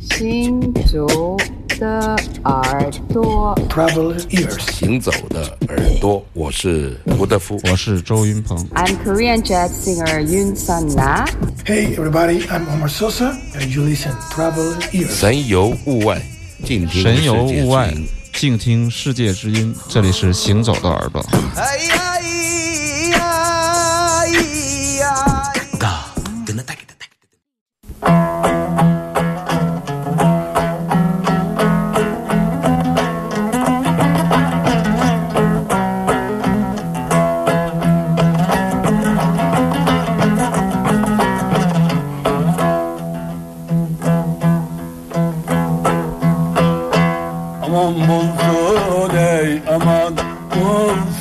行走的耳朵，Travel ears. 行走的耳朵，我是胡德夫。我是周云鹏。I'm Korean jazz singer Yoon Sun Na. Hey everybody, I'm Omar Sosa, and you listen Travel ears. 神游物外，静听神游物外静听世界之音。这里是行走的耳朵。哎呀 One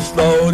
slow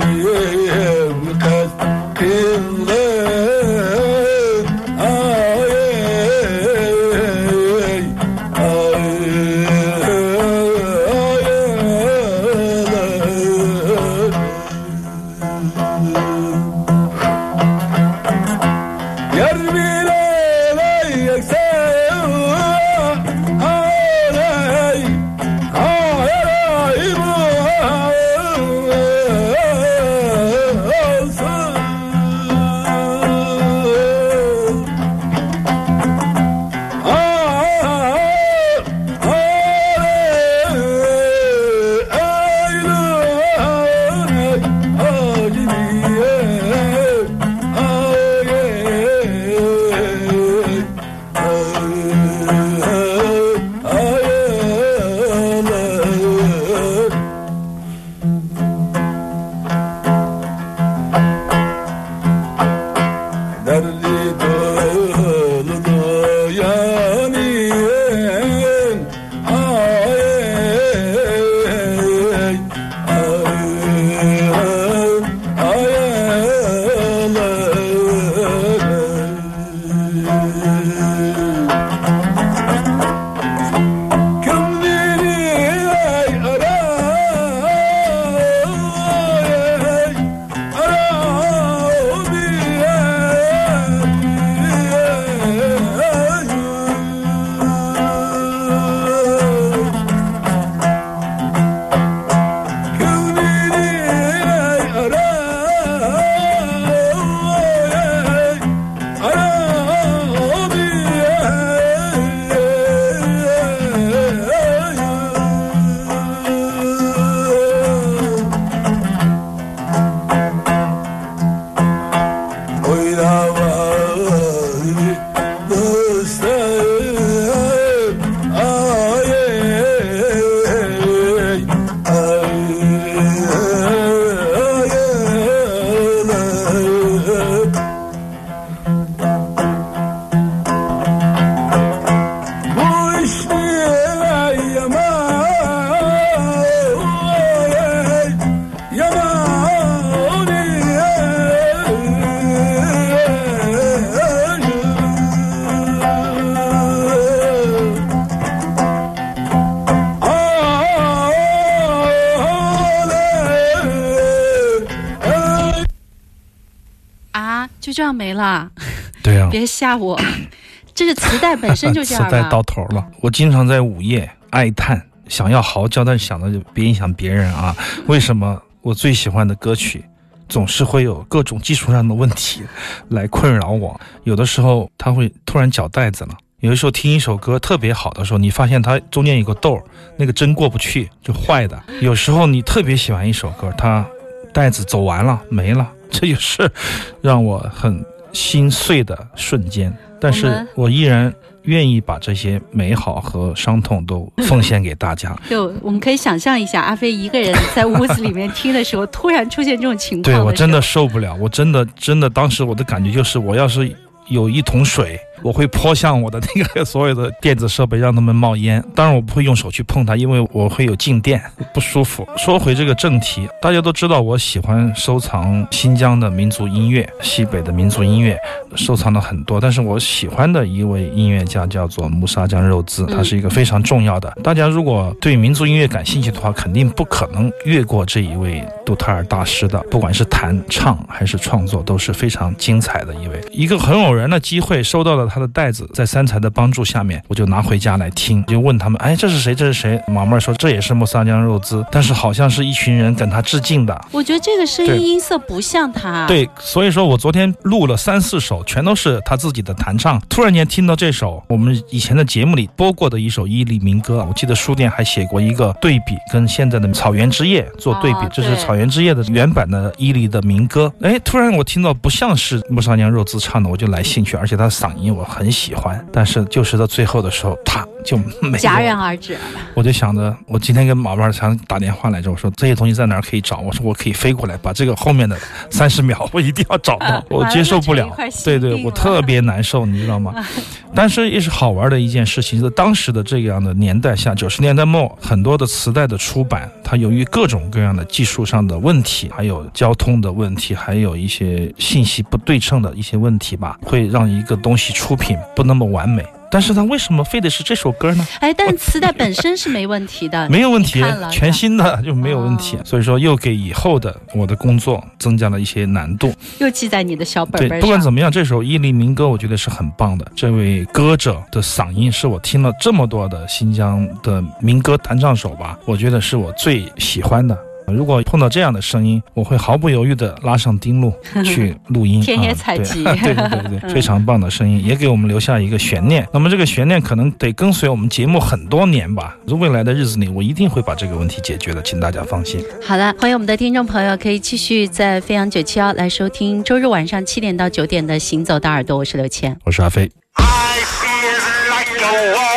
就这样没了，对呀、别吓我。这是磁带本身就 这样磁带到。头了。我经常在午夜哀叹，想要嚎叫，但想的就别影响别人啊。为什么我最喜欢的歌曲总是会有各种技术上的问题来困扰我？有的时候它会突然绞带子了。有的时候听一首歌特别好的时候，你发现它中间有个豆儿，那个针过不去，就坏的。有时候你特别喜欢一首歌，它袋子走完了没了，这也是让我很心碎的瞬间。但是我依然愿意把这些美好和伤痛都奉献给大家。就我们可以想象一下，阿飞一个人在屋子里面听的时候，突然出现这种情况对我真的受不了，我真的真的当时我的感觉就是，我要是有一桶水，我会泼向我的那个 所有的电子设备，让他们冒烟。当然我不会用手去碰它，因为我会有静电，不舒服。说回这个正题，大家都知道我喜欢收藏新疆的民族音乐、西北的民族音乐，收藏了很多。但是我喜欢的一位音乐家叫做穆沙江肉孜，他是一个非常重要的。大家如果对民族音乐感兴趣的话，肯定不可能越过这一位杜特尔大师的，不管是弹唱还是创作，都是非常精彩的一位。一个很偶然的机会，收到了他的袋子，在三才的帮助下面，我就拿回家来听，就问他们，哎，这是谁？这是谁？马妹说这也是穆萨江肉孜，但是好像是一群人跟他致敬的。我觉得这个声音音色不像他。，对，所以说我昨天录了三四首，全都是他自己的弹唱。突然间听到这首我们以前的节目里播过的一首伊犁民歌，我记得书店还写过一个对比，跟现在的《草原之夜》做对比，哦这是《草原之夜》的原版的伊犁的民歌。哎，突然我听到不像是穆沙娘肉孜唱的，我就来兴趣，而且他的嗓音我很喜欢。但是就是到最后的时候，他就没戛然而止。我就想着，我今天跟马万强打电话来着，我说这些东西在哪儿可以找？我说我可以飞过来，把这个后面的三十秒我一定要找到，我接受不了对对，我特别难受，你知道吗？但是也是好玩的一件事情，在当时的这样的年代下，九十年代末，很多的磁带的出版，它由于各种各样的技术上的问题，还有交通的问题，还有一些信息不对称的一些问题吧，会让一个东西出品不那么完美。但是它为什么非得是这首歌呢？哎，但磁带本身是没问题的，没有问题全新的就没有问题。哦所以说，又给以后的我的工作增加了一些难度。又记在你的小本对本，上。不管怎么样，这首伊犁民歌我觉得是很棒的。这位歌者的嗓音是我听了这么多的新疆的民歌弹唱手吧，我觉得是我最喜欢的。如果碰到这样的声音，我会毫不犹豫的拉上丁路 去录音。田野采集对 对对对，非常棒的声音，也给我们留下一个悬念。那么这个悬念可能得跟随我们节目很多年吧。未来的日子里，我一定会把这个问题解决的，请大家放心。好的，欢迎我们的听众朋友可以继续在飞扬九七幺来收听周日晚上七点到九点的《行走的耳朵》，我是刘谦。我是阿飞。I feel like a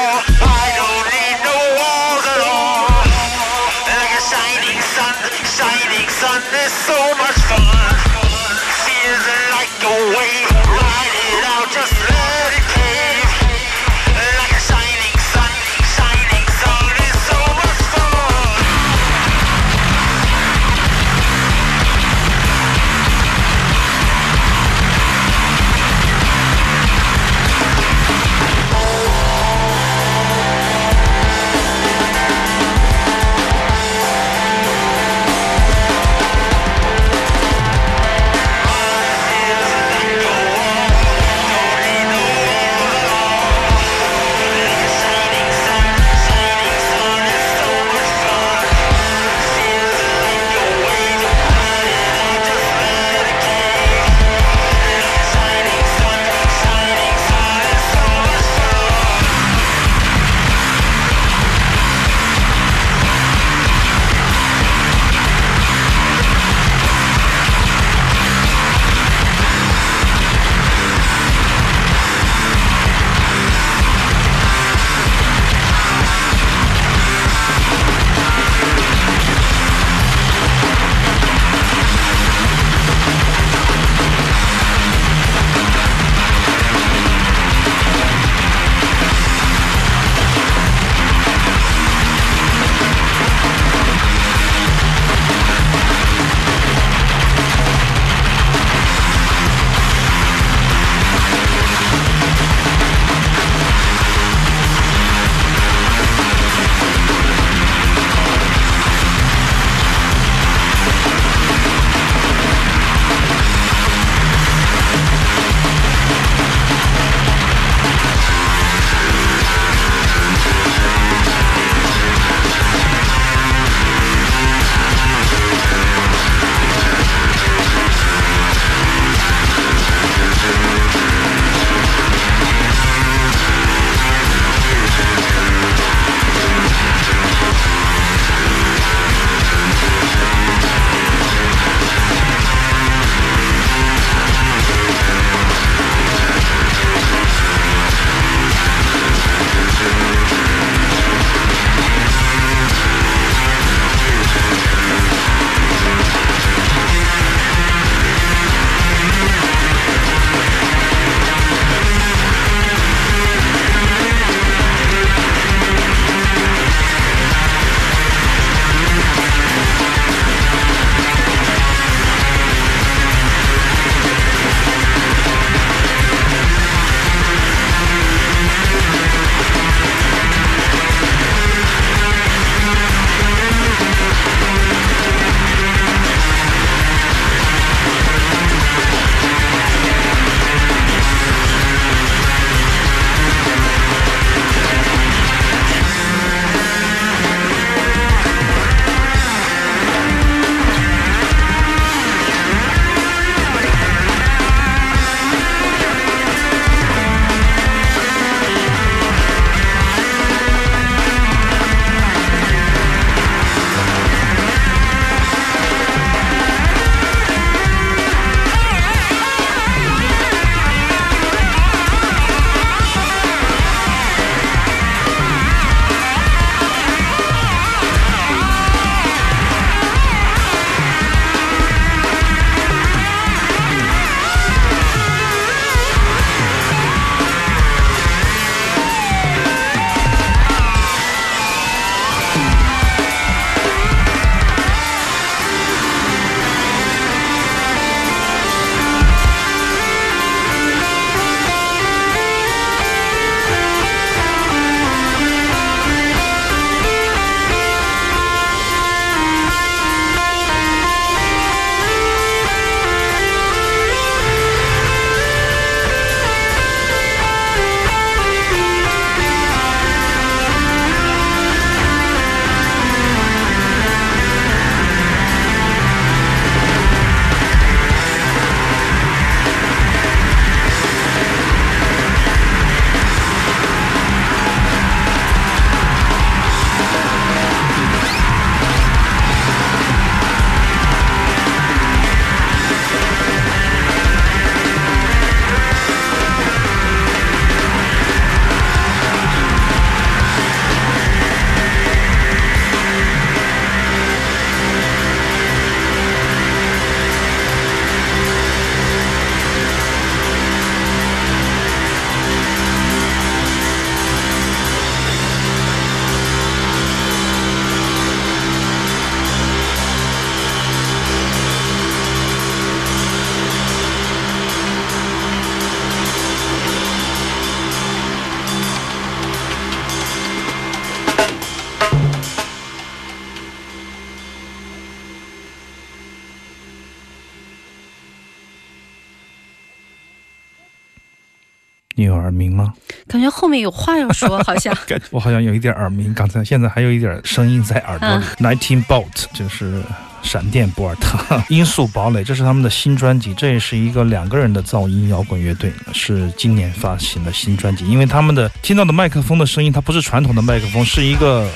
你有耳鸣吗？感觉后面有话要说，好像感我好像有一点耳鸣，刚才现在还有一点声音在耳朵里。Nineteen Bolt 就是闪电博尔特，音速堡垒，这是他们的新专辑，这也是一个两个人的噪音摇滚乐队，是今年发行的新专辑。因为他们的听到的麦克风的声音，它不是传统的麦克风，是一个。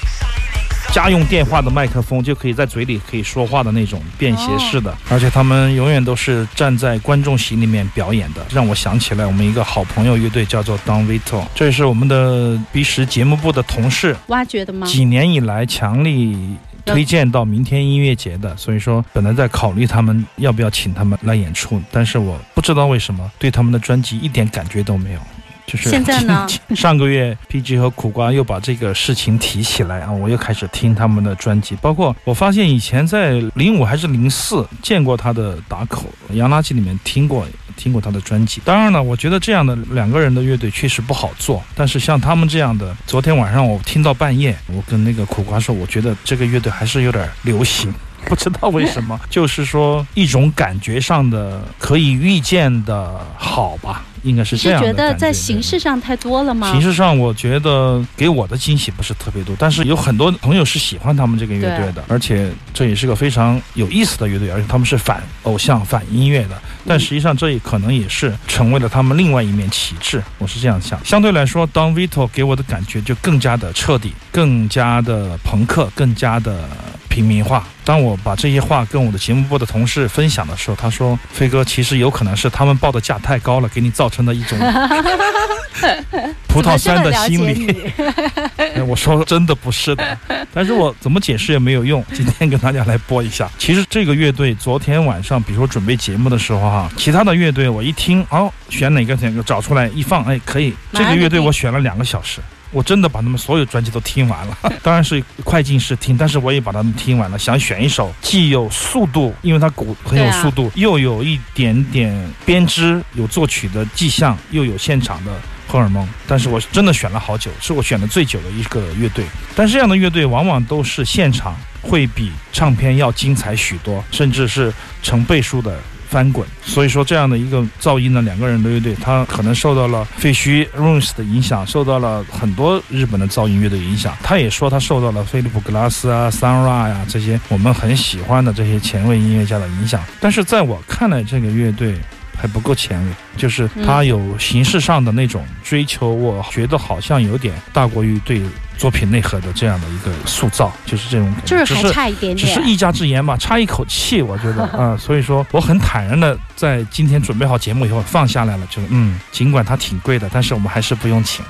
家用电话的麦克风就可以在嘴里可以说话的那种便携式的，而且他们永远都是站在观众席里面表演的，让我想起来我们一个好朋友乐队叫做 Don Vito，这也是我们的 B 十节目部的同事，挖掘的吗？几年以来强力推荐到明天音乐节的，所以说本来在考虑他们要不要请他们来演出，但是我不知道为什么对他们的专辑一点感觉都没有。就是现在呢 上个月 PG 和苦瓜又把这个事情提起来啊，我又开始听他们的专辑，包括我发现以前在零五还是零四见过他的打口洋垃圾里面听过听过他的专辑。当然了，我觉得这样的两个人的乐队确实不好做，但是像他们这样的，昨天晚上我听到半夜，我跟那个苦瓜说，我觉得这个乐队还是有点流行。不知道为什么，就是说一种感觉上的可以预见的好吧，应该是这是样的觉得在形式上太多了吗？形式上，我觉得给我的惊喜不是特别多，但是有很多朋友是喜欢他们这个乐队的，而且这也是个非常有意思的乐队，而且他们是反偶像、反音乐的。但实际上，这也可能也是成为了他们另外一面旗帜。我是这样想。相对来说，Don Vito 给我的感觉就更加的彻底，更加的朋克，更加的平民化。当我把这些话跟我的节目部的同事分享的时候，他说：“飞哥，其实有可能是他们报的价太高了，给你造成的一种 葡萄酸的心理。” 哎我说真的不是的，但是我怎么解释也没有用。今天跟大家来播一下。其实这个乐队昨天晚上，比如说准备节目的时候哈，其他的乐队我一听，哦，选哪个哪个找出来一放，哎，可以。这个乐队我选了两个小时。我真的把他们所有专辑都听完了，当然是快进式听，但是我也把他们听完了。想选一首既有速度，因为它鼓很有速度，又有一点点编织，有作曲的迹象，又有现场的荷尔蒙。但是我真的选了好久，是我选的最久的一个乐队。但是这样的乐队往往都是现场会比唱片要精彩许多，甚至是成倍数的。翻滚，所以说这样的一个噪音呢，两个人的乐队，他可能受到了废墟 Runes 的影响，受到了很多日本的噪音乐的影响。他也说他受到了菲利普格拉斯啊、Sunra 呀、这些我们很喜欢的这些前卫音乐家的影响。但是在我看来，这个乐队还不够前卫，就是他有形式上的那种追求，我觉得好像有点大过于对作品内核的这样的一个塑造，就是这种感觉。就是还只差一点点。只是一家之言吧，差一口气，我觉得啊、所以说我很坦然的在今天准备好节目以后放下来了，就是嗯，尽管它挺贵的，但是我们还是不用请。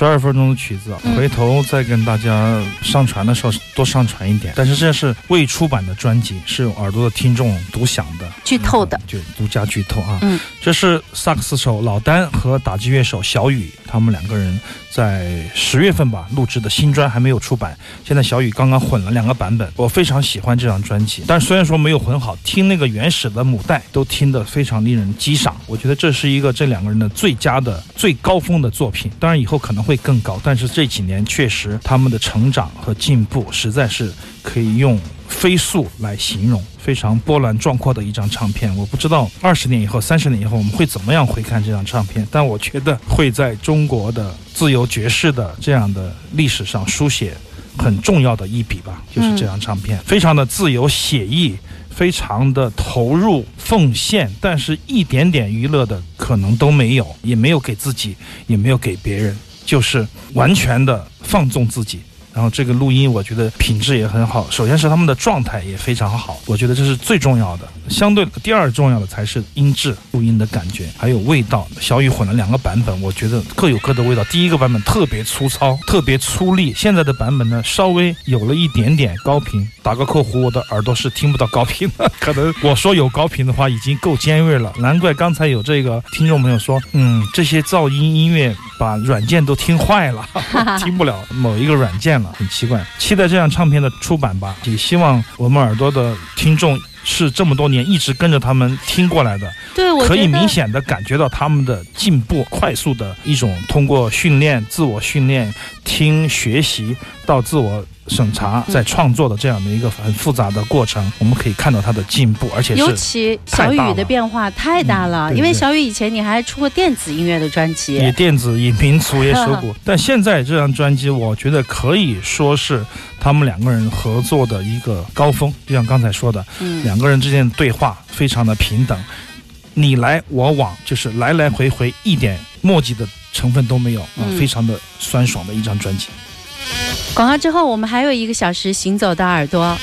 十二分钟的曲子，嗯。回头再跟大家上传的时候多上传一点。但是这是未出版的专辑，是有耳朵的听众独享的。剧透的，就独家剧透啊！嗯，这是萨克斯手老丹和打击乐手小雨，他们两个人在十月份吧录制的新专还没有出版，现在小雨刚刚混了两个版本，我非常喜欢这张专辑，但虽然说没有混好，听那个原始的母带都听得非常令人激赏，我觉得这是一个这两个人的最佳的最高峰的作品，当然以后可能会更高，但是这几年确实他们的成长和进步实在是可以用飞速来形容，非常波澜壮阔的一张唱片。我不知道二十年以后、三十年以后我们会怎么样回看这张唱片，但我觉得会在中国的自由爵士的这样的历史上书写很重要的一笔吧，就是这张唱片，非常的自由写意。非常的投入奉献，但是一点点娱乐的可能都没有，也没有给自己，也没有给别人，就是完全的放纵自己。然后这个录音，我觉得品质也很好。首先是他们的状态也非常好，我觉得这是最重要的。相对第二重要的才是音质、录音的感觉，还有味道。小雨混了两个版本，我觉得各有各的味道。第一个版本特别粗糙，特别粗粝；现在的版本呢，稍微有了一点点高频。打个括弧，我的耳朵是听不到高频的，可能我说有高频的话已经够尖锐了。难怪刚才有这个听众朋友说，嗯，这些噪音音乐把软件都听坏了，听不了某一个软件了，很奇怪。期待这张唱片的出版吧，也希望我们耳朵的听众是这么多年一直跟着他们听过来的，对我可以明显的感觉到他们的进步，快速的一种通过训练、自我训练、听学习到自我审查，嗯。在创作的这样的一个很复杂的过程，我们可以看到它的进步，而且尤其小雨的变化太大了，嗯对对因为小雨以前你还出过电子音乐的专辑，也电子也民族也手鼓，但现在这张专辑，我觉得可以说是他们两个人合作的一个高峰。就像刚才说的，嗯，两个人之间的对话非常的平等，你来我往，就是来来回回，一点墨迹的成分都没有啊、嗯。非常的酸爽的一张专辑。广告之后我们还有一个小时行走的耳朵。